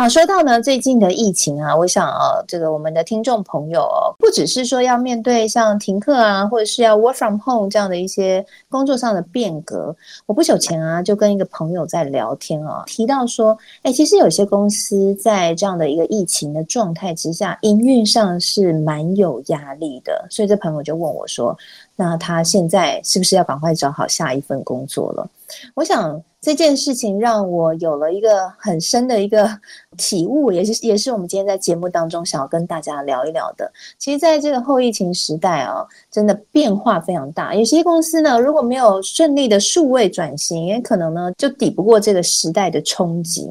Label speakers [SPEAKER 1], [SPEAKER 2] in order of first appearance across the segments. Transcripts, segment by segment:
[SPEAKER 1] 好，说到呢，最近的疫情啊，我想啊，这个我们的听众朋友哦，不只是说要面对像停课啊，或者是要 work from home 这样的一些工作上的变革。我不久前啊，就跟一个朋友在聊天啊，提到说，哎，其实有些公司在这样的一个疫情的状态之下，营运上是蛮有压力的。所以这朋友就问我说，那他现在是不是要赶快找好下一份工作了？我想这件事情让我有了一个很深的一个 体悟，也是也是我们今天在节目当中想要跟大家聊一聊的。其实，在这个后疫情时代啊，真的变化非常大。有些公司呢，如果没有顺利的数位转型，也可能呢就抵不过这个时代的冲击。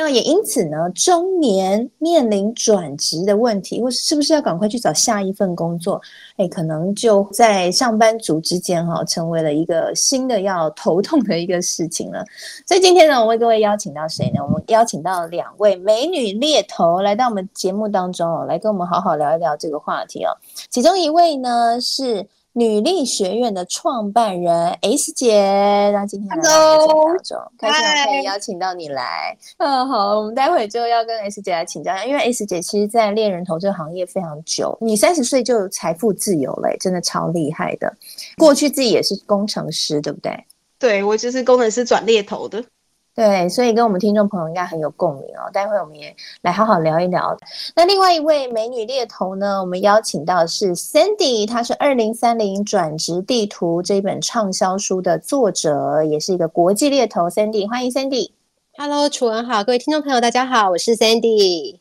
[SPEAKER 1] 那也因此呢，中年面临转职的问题，或是不是要赶快去找下一份工作？哎，可能就在上班族之间哈，成为了一个新的要头痛的一个事情了。所以今天呢，我为各位邀请到谁呢？我们邀请到两位美女猎头来到我们节目当中哦，来跟我们好好聊一聊这个话题哦。其中一位呢是。女力学院的创办人 S 姐，那今天来到节目当中，开心可以邀请到你来。嗯，好，我们待会就要跟 S 姐来请教一下，因为 S 姐其实，在猎人头这个行业非常久，你三十岁就财富自由了，真的超厉害的。过去自己也是工程师，对不对？
[SPEAKER 2] 对，我就是工程师转猎头的。
[SPEAKER 1] 对，所以跟我们听众朋友应该很有共鸣哦。待会我们也来好好聊一聊。那另外一位美女猎头呢，我们邀请到的是 Sandy，她是《二零三零转职地图》这本畅销书的作者，也是一个国际猎头。Sandy，欢迎 Sandy。
[SPEAKER 3] Hello，楚文好，各位听众朋友大家好，我是 Sandy。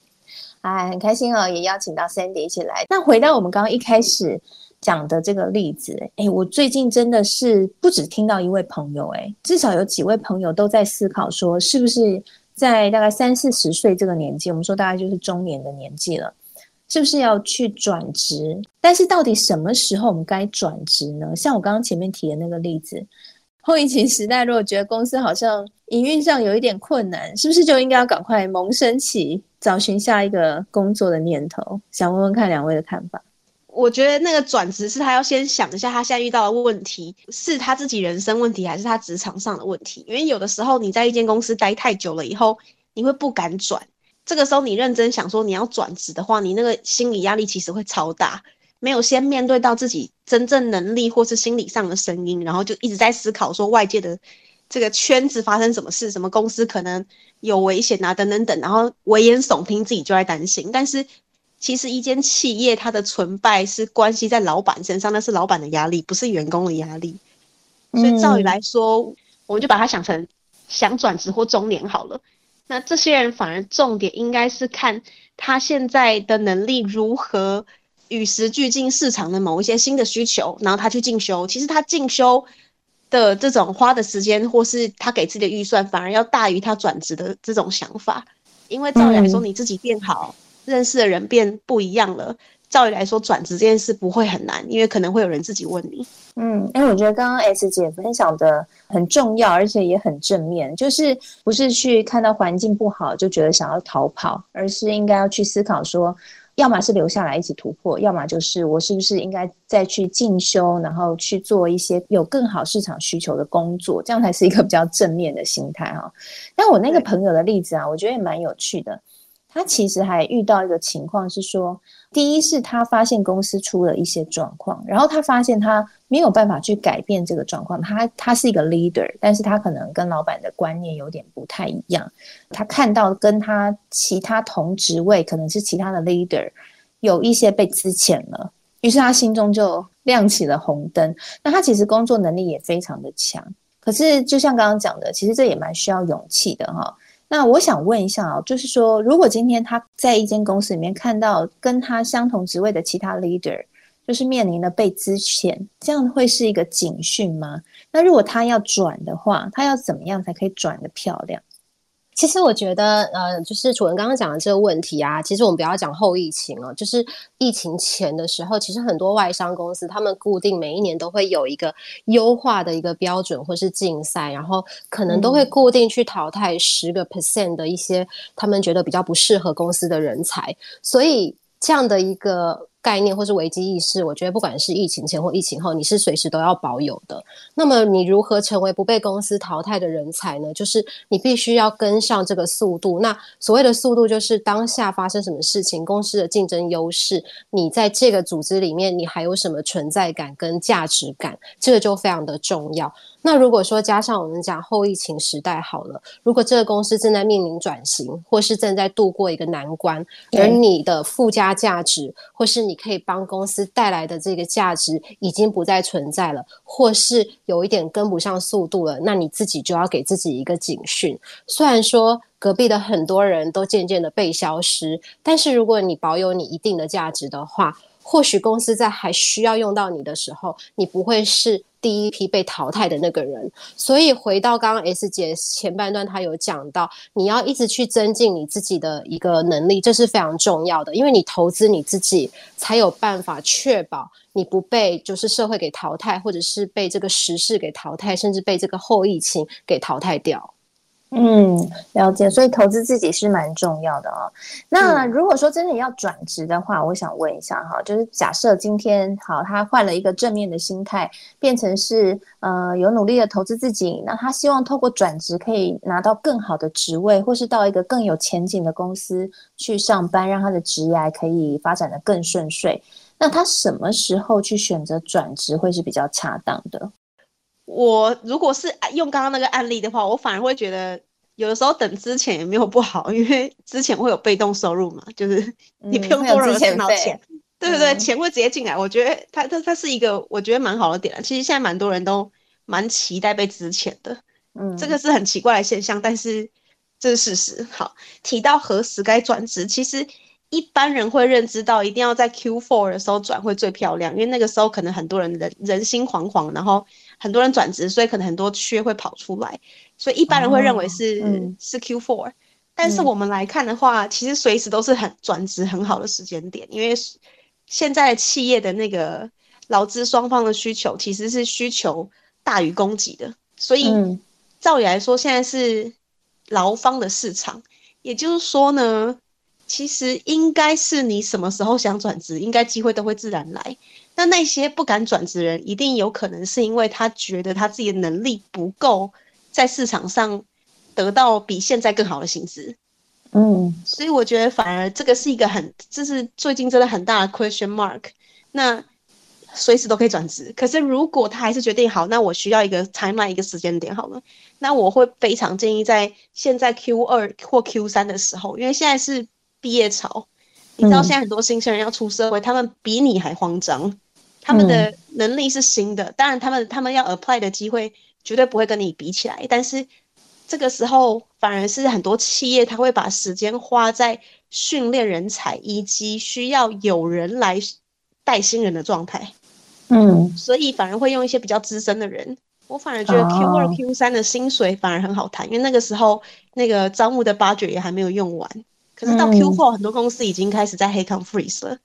[SPEAKER 1] 哎，很开心哦，也邀请到 Sandy 一起来。那回到我们刚刚一开始。讲的这个例子，哎，我最近真的是不止听到一位朋友，哎，至少有几位朋友都在思考说，是不是在大概三四十岁这个年纪，我们说大概就是中年的年纪了，是不是要去转职？但是到底什么时候我们该转职呢？像我刚刚前面提的那个例子，后疫情时代，如果觉得公司好像营运上有一点困难，是不是就应该要赶快萌生起找寻下一个工作的念头？想问问看两位的看法。
[SPEAKER 2] 我觉得那个转职是他要先想一下，他现在遇到的问题是他自己人生问题，还是他职场上的问题？因为有的时候你在一间公司待太久了以后，你会不敢转。这个时候你认真想说你要转职的话，你那个心理压力其实会超大。没有先面对到自己真正能力或是心理上的声音，然后就一直在思考说外界的这个圈子发生什么事，什么公司可能有危险啊，等等等，然后危言耸听，自己就在担心。但是。其实一间企业它的存败是关系在老板身上，那是老板的压力，不是员工的压力。所以照理来说，嗯、我们就把它想成想转职或中年好了。那这些人反而重点应该是看他现在的能力如何与时俱进市场的某一些新的需求，然后他去进修。其实他进修的这种花的时间，或是他给自己的预算，反而要大于他转职的这种想法。因为照理来说，你自己变好。嗯认识的人变不一样了，照理来说转职这件事不会很难，因为可能会有人自己问你。
[SPEAKER 1] 嗯，哎我觉得刚刚 S 姐分享的很重要，而且也很正面，就是不是去看到环境不好就觉得想要逃跑，而是应该要去思考说，要么是留下来一起突破，要么就是我是不是应该再去进修，然后去做一些有更好市场需求的工作，这样才是一个比较正面的心态哈。但我那个朋友的例子啊，我觉得也蛮有趣的。他其实还遇到一个情况是说，第一是他发现公司出了一些状况，然后他发现他没有办法去改变这个状况。他他是一个 leader，但是他可能跟老板的观念有点不太一样。他看到跟他其他同职位可能是其他的 leader 有一些被资遣了，于是他心中就亮起了红灯。那他其实工作能力也非常的强，可是就像刚刚讲的，其实这也蛮需要勇气的哈。那我想问一下啊，就是说，如果今天他在一间公司里面看到跟他相同职位的其他 leader，就是面临了被资遣，这样会是一个警讯吗？那如果他要转的话，他要怎么样才可以转的漂亮？
[SPEAKER 3] 其实我觉得，呃，就是楚文刚刚讲的这个问题啊，其实我们不要讲后疫情哦，就是疫情前的时候，其实很多外商公司他们固定每一年都会有一个优化的一个标准或是竞赛，然后可能都会固定去淘汰十个 percent 的一些他们觉得比较不适合公司的人才，所以这样的一个。概念或是危机意识，我觉得不管是疫情前或疫情后，你是随时都要保有的。那么，你如何成为不被公司淘汰的人才呢？就是你必须要跟上这个速度。那所谓的速度，就是当下发生什么事情，公司的竞争优势，你在这个组织里面，你还有什么存在感跟价值感，这个就非常的重要。那如果说加上我们讲后疫情时代好了，如果这个公司正在面临转型，或是正在度过一个难关，而你的附加价值，或是你可以帮公司带来的这个价值已经不再存在了，或是有一点跟不上速度了，那你自己就要给自己一个警讯。虽然说隔壁的很多人都渐渐的被消失，但是如果你保有你一定的价值的话，或许公司在还需要用到你的时候，你不会是第一批被淘汰的那个人，所以回到刚刚 S 姐前半段，她有讲到，你要一直去增进你自己的一个能力，这是非常重要的，因为你投资你自己，才有办法确保你不被就是社会给淘汰，或者是被这个时事给淘汰，甚至被这个后疫情给淘汰掉。
[SPEAKER 1] 嗯，了解。所以投资自己是蛮重要的哦。那如果说真的要转职的话，我想问一下哈，就是假设今天好，他换了一个正面的心态，变成是呃有努力的投资自己，那他希望透过转职可以拿到更好的职位，或是到一个更有前景的公司去上班，让他的职业可以发展的更顺遂。那他什么时候去选择转职会是比较恰当的？
[SPEAKER 2] 我如果是用刚刚那个案例的话，我反而会觉得有的时候等之前也没有不好，因为之前会有被动收入嘛，就是你不用多人钱到钱，对对对，嗯、钱会直接进来。我觉得它它它是一个我觉得蛮好的点。其实现在蛮多人都蛮期待被支钱的，嗯，这个是很奇怪的现象，但是这是事实。好，提到何时该转职，其实一般人会认知到一定要在 Q4 的时候转会最漂亮，因为那个时候可能很多人人人心惶惶，然后。很多人转职，所以可能很多缺会跑出来，所以一般人会认为是、哦嗯、是 Q4。但是我们来看的话，嗯、其实随时都是很转职很好的时间点，因为现在企业的那个劳资双方的需求其实是需求大于供给的，所以、嗯、照理来说，现在是劳方的市场。也就是说呢，其实应该是你什么时候想转职，应该机会都会自然来。那那些不敢转职人，一定有可能是因为他觉得他自己的能力不够，在市场上得到比现在更好的薪资。嗯，所以我觉得反而这个是一个很，这是最近真的很大的 question mark。那随时都可以转职，可是如果他还是决定好，那我需要一个 timeline 一个时间点好了，那我会非常建议在现在 Q 二或 Q 三的时候，因为现在是毕业潮，你知道现在很多新生人要出社会，他们比你还慌张。他们的能力是新的，嗯、当然他们他们要 apply 的机会绝对不会跟你比起来，但是这个时候反而是很多企业他会把时间花在训练人才以及需要有人来带新人的状态，嗯，所以反而会用一些比较资深的人。我反而觉得 Q 二 Q 三的薪水反而很好谈，因为那个时候那个招募的 budget 也还没有用完，可是到 Q four 很多公司已经开始在 headcount freeze 了。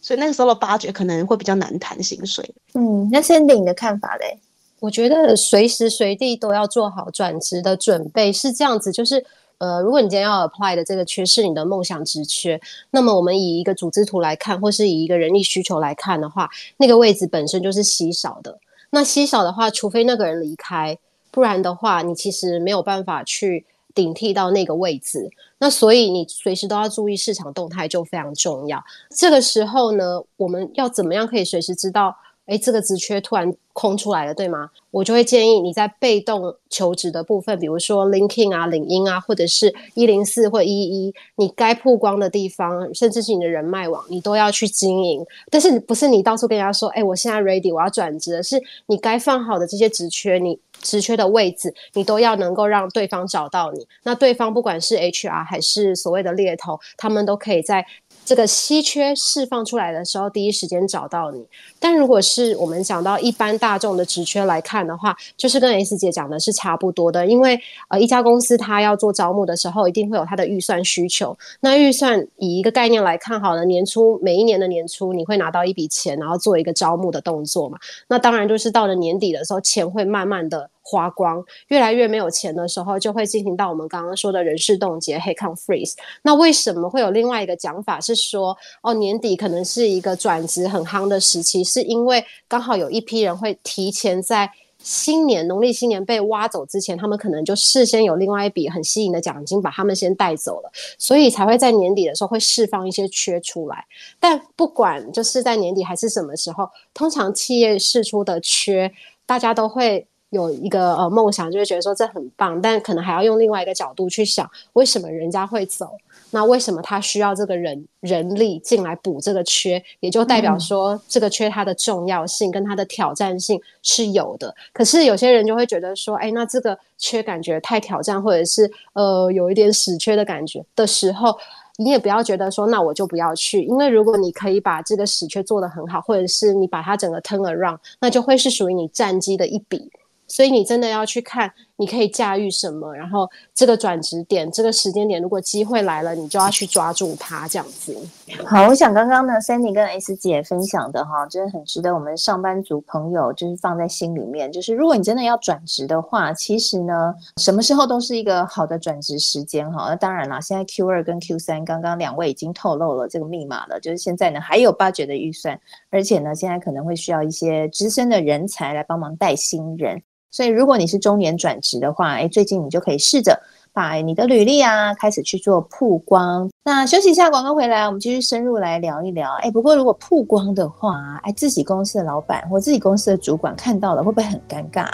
[SPEAKER 2] 所以那个时候的八折可能会比较难谈薪水。
[SPEAKER 1] 嗯，那 Sandy 你的看法嘞？
[SPEAKER 3] 我觉得随时随地都要做好转职的准备，是这样子。就是呃，如果你今天要 apply 的这个缺是你的梦想职缺，那么我们以一个组织图来看，或是以一个人力需求来看的话，那个位置本身就是稀少的。那稀少的话，除非那个人离开，不然的话，你其实没有办法去。顶替到那个位置，那所以你随时都要注意市场动态，就非常重要。这个时候呢，我们要怎么样可以随时知道？哎，这个职缺突然空出来了，对吗？我就会建议你在被动求职的部分，比如说 l i n k i n g 啊、领英啊，或者是一零四或一一，你该曝光的地方，甚至是你的人脉网，你都要去经营。但是不是你到处跟人家说，哎，我现在 ready，我要转职，是你该放好的这些职缺，你职缺的位置，你都要能够让对方找到你。那对方不管是 HR 还是所谓的猎头，他们都可以在。这个稀缺释放出来的时候，第一时间找到你。但如果是我们讲到一般大众的职缺来看的话，就是跟 S 姐讲的是差不多的。因为呃，一家公司它要做招募的时候，一定会有它的预算需求。那预算以一个概念来看，好了，年初每一年的年初，你会拿到一笔钱，然后做一个招募的动作嘛。那当然就是到了年底的时候，钱会慢慢的花光，越来越没有钱的时候，就会进行到我们刚刚说的人事冻结 （hike and freeze）。那为什么会有另外一个讲法是说，哦，年底可能是一个转职很夯的时期，是因为刚好有一批人会提前在新年农历新年被挖走之前，他们可能就事先有另外一笔很吸引的奖金把他们先带走了，所以才会在年底的时候会释放一些缺出来。但不管就是在年底还是什么时候，通常企业释出的缺，大家都会。有一个呃梦想，就会觉得说这很棒，但可能还要用另外一个角度去想，为什么人家会走？那为什么他需要这个人人力进来补这个缺？也就代表说这个缺它的重要性跟它的挑战性是有的。可是有些人就会觉得说，哎，那这个缺感觉太挑战，或者是呃有一点死缺的感觉的时候，你也不要觉得说，那我就不要去，因为如果你可以把这个死缺做得很好，或者是你把它整个 turn around，那就会是属于你战绩的一笔。所以你真的要去看，你可以驾驭什么，然后这个转职点，这个时间点，如果机会来了，你就要去抓住它，这样子。
[SPEAKER 1] 好，我想刚刚呢，Sandy 跟 S 姐分享的哈，真的很值得我们上班族朋友就是放在心里面。就是如果你真的要转职的话，其实呢，什么时候都是一个好的转职时间哈。那当然了，现在 Q 二跟 Q 三刚刚两位已经透露了这个密码了，就是现在呢还有 budget 的预算，而且呢现在可能会需要一些资深的人才来帮忙带新人。所以，如果你是中年转职的话，哎，最近你就可以试着把你的履历啊开始去做曝光。那休息一下，广告回来，我们继续深入来聊一聊。哎，不过如果曝光的话，哎，自己公司的老板或自己公司的主管看到了，会不会很尴尬？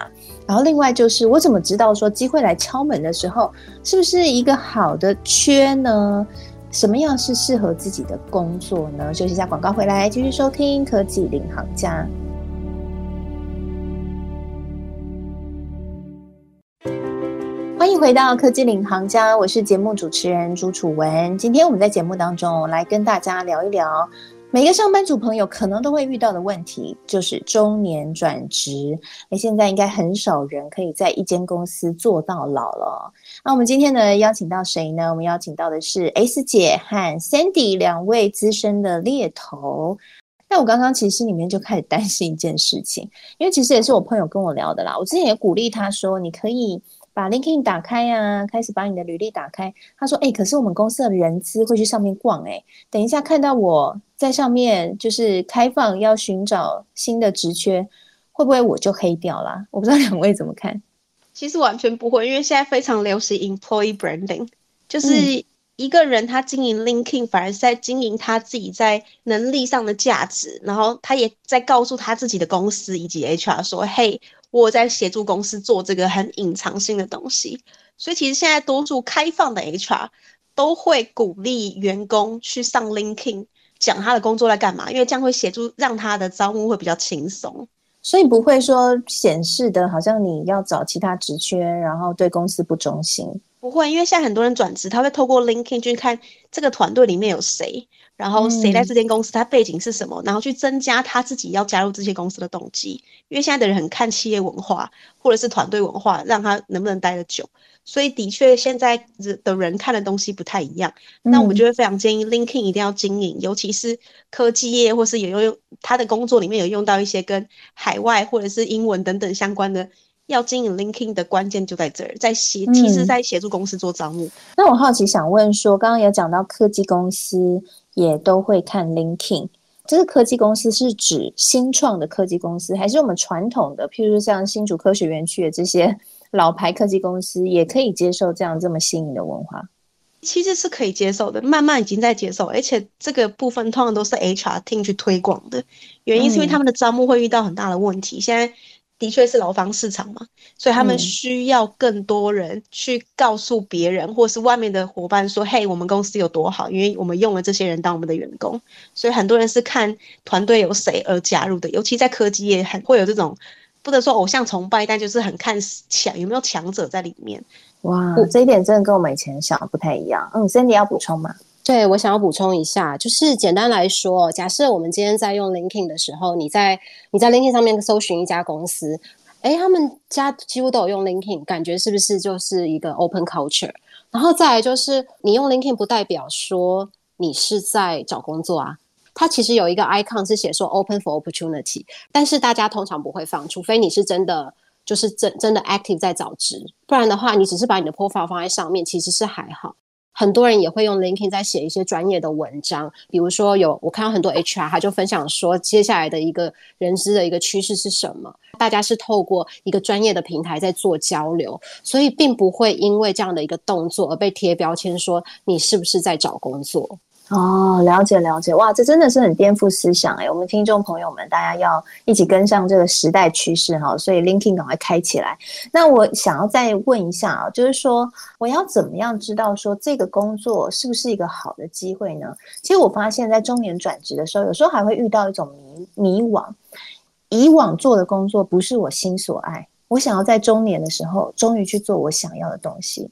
[SPEAKER 1] 然后，另外就是，我怎么知道说机会来敲门的时候，是不是一个好的缺呢？什么样是适合自己的工作呢？休息一下，广告回来，继续收听科技领航家。迎回到科技领航家，我是节目主持人朱楚文。今天我们在节目当中来跟大家聊一聊，每个上班族朋友可能都会遇到的问题，就是中年转职。诶，现在应该很少人可以在一间公司做到老了。那我们今天呢，邀请到谁呢？我们邀请到的是 S 姐和 Sandy 两位资深的猎头。那我刚刚其实里面就开始担心一件事情，因为其实也是我朋友跟我聊的啦。我之前也鼓励他说，你可以。把 LinkedIn 打开啊，开始把你的履历打开。他说：“哎、欸，可是我们公司的人资会去上面逛、欸，哎，等一下看到我在上面就是开放要寻找新的职缺，会不会我就黑掉了？我不知道两位怎么看。
[SPEAKER 2] 其实完全不会，因为现在非常流行 employee branding，就是一个人他经营 LinkedIn，反而是在经营他自己在能力上的价值，然后他也在告诉他自己的公司以及 HR 说：嘿。”我在协助公司做这个很隐藏性的东西，所以其实现在多数开放的 HR 都会鼓励员工去上 LinkedIn 讲他的工作在干嘛，因为这样会协助让他的招募会比较轻松，
[SPEAKER 1] 所以不会说显示的好像你要找其他职缺，然后对公司不忠心。
[SPEAKER 2] 不会，因为现在很多人转职，他会透过 LinkedIn 去看这个团队里面有谁。然后谁在这间公司，他背景是什么？然后去增加他自己要加入这些公司的动机。因为现在的人很看企业文化或者是团队文化，让他能不能待得久。所以的确，现在的人看的东西不太一样。那我就会非常建议 LinkedIn 一定要经营，尤其是科技业或是有用他的工作里面有用到一些跟海外或者是英文等等相关的。要经营 LinkedIn 的关键就在这儿，在协，其实在协助公司做招募。
[SPEAKER 1] 那我好奇想问说，刚刚有讲到科技公司也都会看 LinkedIn，这个科技公司是指新创的科技公司，还是我们传统的，譬如说像新竹科学园区的这些老牌科技公司，也可以接受这样这么新颖的文化？
[SPEAKER 2] 其实是可以接受的，慢慢已经在接受，而且这个部分通常都是 HR team 去推广的，原因是因为他们的招募会遇到很大的问题，现在。的确是劳方市场嘛，所以他们需要更多人去告诉别人，嗯、或是外面的伙伴说：“嘿，我们公司有多好，因为我们用了这些人当我们的员工。”所以很多人是看团队有谁而加入的，尤其在科技业很会有这种不能说偶像崇拜，但就是很看强有没有强者在里面。
[SPEAKER 1] 哇，这一点真的跟我们以前想的不太一样。嗯，Cindy 要补充吗？
[SPEAKER 3] 对，我想要补充一下，就是简单来说，假设我们今天在用 LinkedIn 的时候，你在你在 LinkedIn 上面搜寻一家公司，诶，他们家几乎都有用 LinkedIn，感觉是不是就是一个 open culture？然后再来就是，你用 LinkedIn 不代表说你是在找工作啊，它其实有一个 icon 是写说 open for opportunity，但是大家通常不会放，除非你是真的就是真真的 active 在找职，不然的话，你只是把你的 profile 放在上面，其实是还好。很多人也会用 LinkedIn 在写一些专业的文章，比如说有我看到很多 HR，他就分享说接下来的一个人资的一个趋势是什么，大家是透过一个专业的平台在做交流，所以并不会因为这样的一个动作而被贴标签说你是不是在找工作。
[SPEAKER 1] 哦，了解了解，哇，这真的是很颠覆思想哎！我们听众朋友们，大家要一起跟上这个时代趋势哈，所以 Linkin 赶快开起来。那我想要再问一下啊，就是说我要怎么样知道说这个工作是不是一个好的机会呢？其实我发现，在中年转职的时候，有时候还会遇到一种迷迷惘，以往做的工作不是我心所爱，我想要在中年的时候终于去做我想要的东西。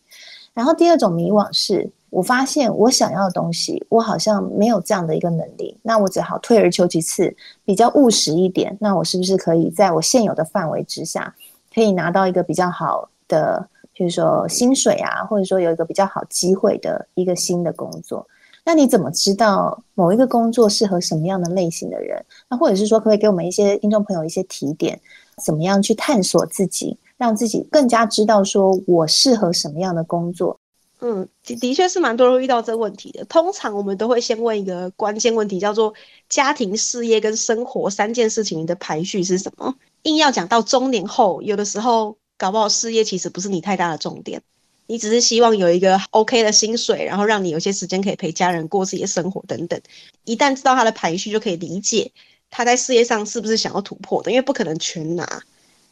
[SPEAKER 1] 然后第二种迷惘是。我发现我想要的东西，我好像没有这样的一个能力，那我只好退而求其次，比较务实一点。那我是不是可以在我现有的范围之下，可以拿到一个比较好的，比如说薪水啊，或者说有一个比较好机会的一个新的工作？那你怎么知道某一个工作适合什么样的类型的人？那或者是说，可不可以给我们一些听众朋友一些提点，怎么样去探索自己，让自己更加知道说我适合什么样的工作？
[SPEAKER 2] 嗯，的的确是蛮多人遇到这个问题的。通常我们都会先问一个关键问题，叫做家庭、事业跟生活三件事情的排序是什么？硬要讲到中年后，有的时候搞不好事业其实不是你太大的重点，你只是希望有一个 OK 的薪水，然后让你有些时间可以陪家人过自己的生活等等。一旦知道他的排序，就可以理解他在事业上是不是想要突破的，因为不可能全拿。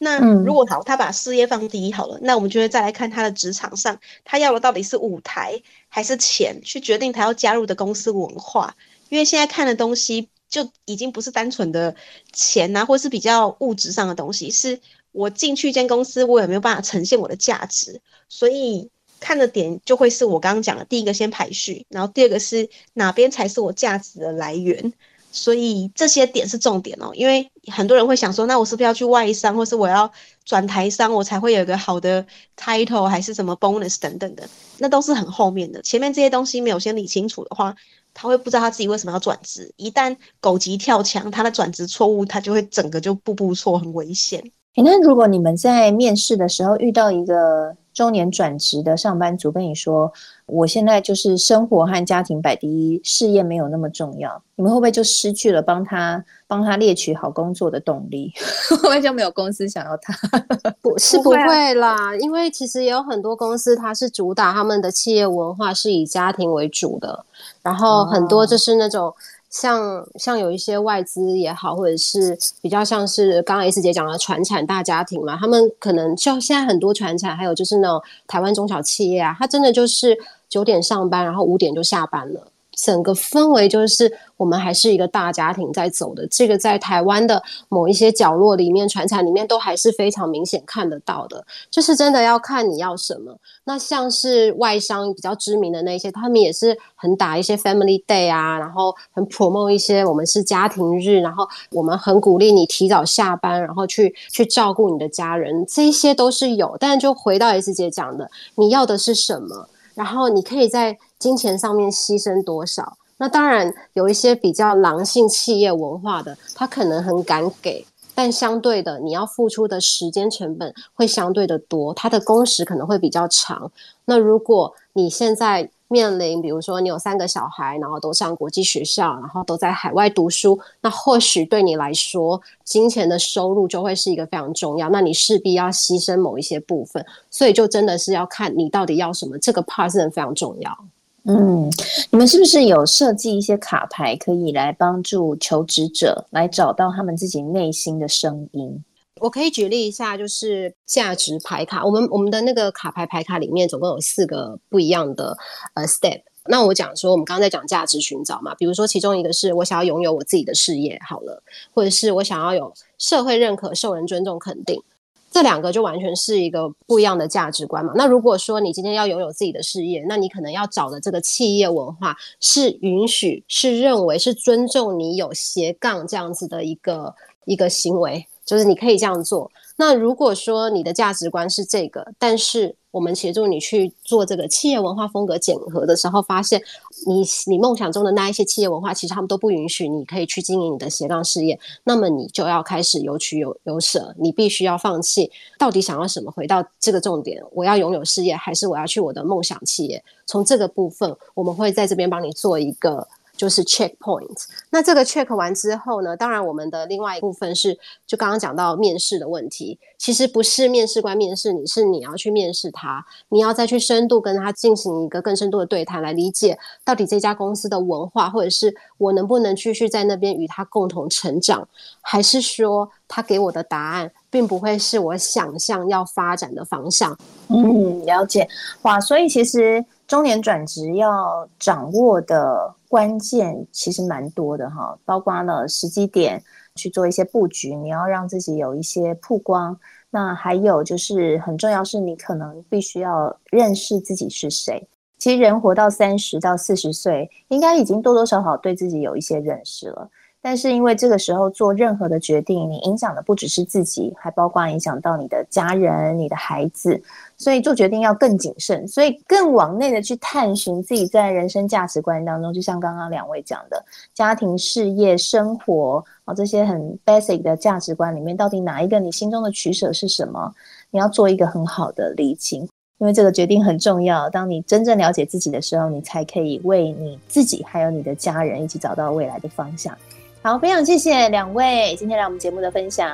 [SPEAKER 2] 那如果好，他把事业放第一好了，那我们就会再来看他的职场上，他要的到底是舞台还是钱，去决定他要加入的公司文化。因为现在看的东西就已经不是单纯的钱啊，或是比较物质上的东西，是我进去一间公司，我有没有办法呈现我的价值？所以看的点就会是我刚刚讲的第一个先排序，然后第二个是哪边才是我价值的来源。所以这些点是重点哦，因为很多人会想说，那我是不是要去外商，或是我要转台商，我才会有一个好的 title，还是什么 bonus 等等的，那都是很后面的。前面这些东西没有先理清楚的话，他会不知道他自己为什么要转职。一旦狗急跳墙，他的转职错误，他就会整个就步步错，很危险。
[SPEAKER 1] 诶，那如果你们在面试的时候遇到一个中年转职的上班族跟你说，我现在就是生活和家庭摆第一，事业没有那么重要，你们会不会就失去了帮他帮他猎取好工作的动力？会不会就没有公司想要他？
[SPEAKER 3] 不是不会啦，因为其实也有很多公司，它是主打他们的企业文化是以家庭为主的，然后很多就是那种。像像有一些外资也好，或者是比较像是刚刚 S 姐讲的传产大家庭嘛，他们可能像现在很多传产，还有就是那种台湾中小企业啊，它真的就是九点上班，然后五点就下班了。整个氛围就是我们还是一个大家庭在走的，这个在台湾的某一些角落里面，传产里面都还是非常明显看得到的。就是真的要看你要什么。那像是外商比较知名的那些，他们也是很打一些 Family Day 啊，然后很 promote 一些我们是家庭日，然后我们很鼓励你提早下班，然后去去照顾你的家人，这些都是有。但就回到 S 姐讲的，你要的是什么？然后你可以在金钱上面牺牲多少？那当然有一些比较狼性企业文化的，他可能很敢给，但相对的，你要付出的时间成本会相对的多，他的工时可能会比较长。那如果你现在，面临，比如说你有三个小孩，然后都上国际学校，然后都在海外读书，那或许对你来说，金钱的收入就会是一个非常重要。那你势必要牺牲某一些部分，所以就真的是要看你到底要什么。这个 part 是非常重要。
[SPEAKER 1] 嗯，你们是不是有设计一些卡牌，可以来帮助求职者来找到他们自己内心的声音？
[SPEAKER 3] 我可以举例一下，就是价值牌卡。我们我们的那个卡牌牌卡里面总共有四个不一样的呃 step。那我讲说，我们刚刚在讲价值寻找嘛，比如说其中一个是我想要拥有我自己的事业，好了，或者是我想要有社会认可、受人尊重、肯定。这两个就完全是一个不一样的价值观嘛。那如果说你今天要拥有自己的事业，那你可能要找的这个企业文化是允许、是认为、是尊重你有斜杠这样子的一个一个行为，就是你可以这样做。那如果说你的价值观是这个，但是我们协助你去做这个企业文化风格检核的时候，发现你你梦想中的那一些企业文化，其实他们都不允许你可以去经营你的斜杠事业，那么你就要开始有取有有舍，你必须要放弃，到底想要什么？回到这个重点，我要拥有事业，还是我要去我的梦想企业？从这个部分，我们会在这边帮你做一个。就是 check point。那这个 check 完之后呢，当然我们的另外一部分是，就刚刚讲到面试的问题，其实不是面试官面试你，是你要去面试他，你要再去深度跟他进行一个更深度的对谈，来理解到底这家公司的文化，或者是我能不能继续在那边与他共同成长，还是说他给我的答案并不会是我想象要发展的方向？
[SPEAKER 1] 嗯，了解。哇，所以其实中年转职要掌握的。关键其实蛮多的哈，包括了时机点去做一些布局，你要让自己有一些曝光。那还有就是很重要，是你可能必须要认识自己是谁。其实人活到三十到四十岁，应该已经多多少少对自己有一些认识了。但是因为这个时候做任何的决定，你影响的不只是自己，还包括影响到你的家人、你的孩子，所以做决定要更谨慎，所以更往内的去探寻自己在人生价值观当中，就像刚刚两位讲的，家庭、事业、生活啊这些很 basic 的价值观里面，到底哪一个你心中的取舍是什么？你要做一个很好的厘清，因为这个决定很重要。当你真正了解自己的时候，你才可以为你自己还有你的家人一起找到未来的方向。好，非常谢谢两位今天来我们节目的分享，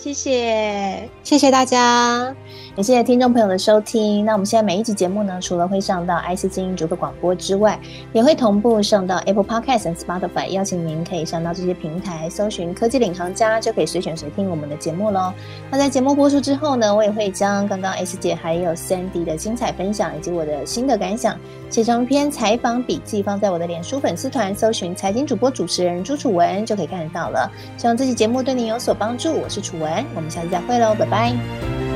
[SPEAKER 2] 谢谢，
[SPEAKER 3] 谢谢大家，
[SPEAKER 1] 也谢谢听众朋友的收听。那我们现在每一集节目呢，除了会上到 IC 之音逐客广播之外，也会同步上到 Apple Podcast 和 Spotify，邀请您可以上到这些平台搜寻“科技领航家”，就可以随选随听我们的节目喽。那在节目播出之后呢，我也会将刚刚 S 姐还有 Sandy 的精彩分享以及我的新的感想。写成一篇采访笔记，放在我的脸书粉丝团，搜寻财经主播主持人朱楚文就可以看得到了。希望这期节目对您有所帮助。我是楚文我们下次再会喽，拜拜。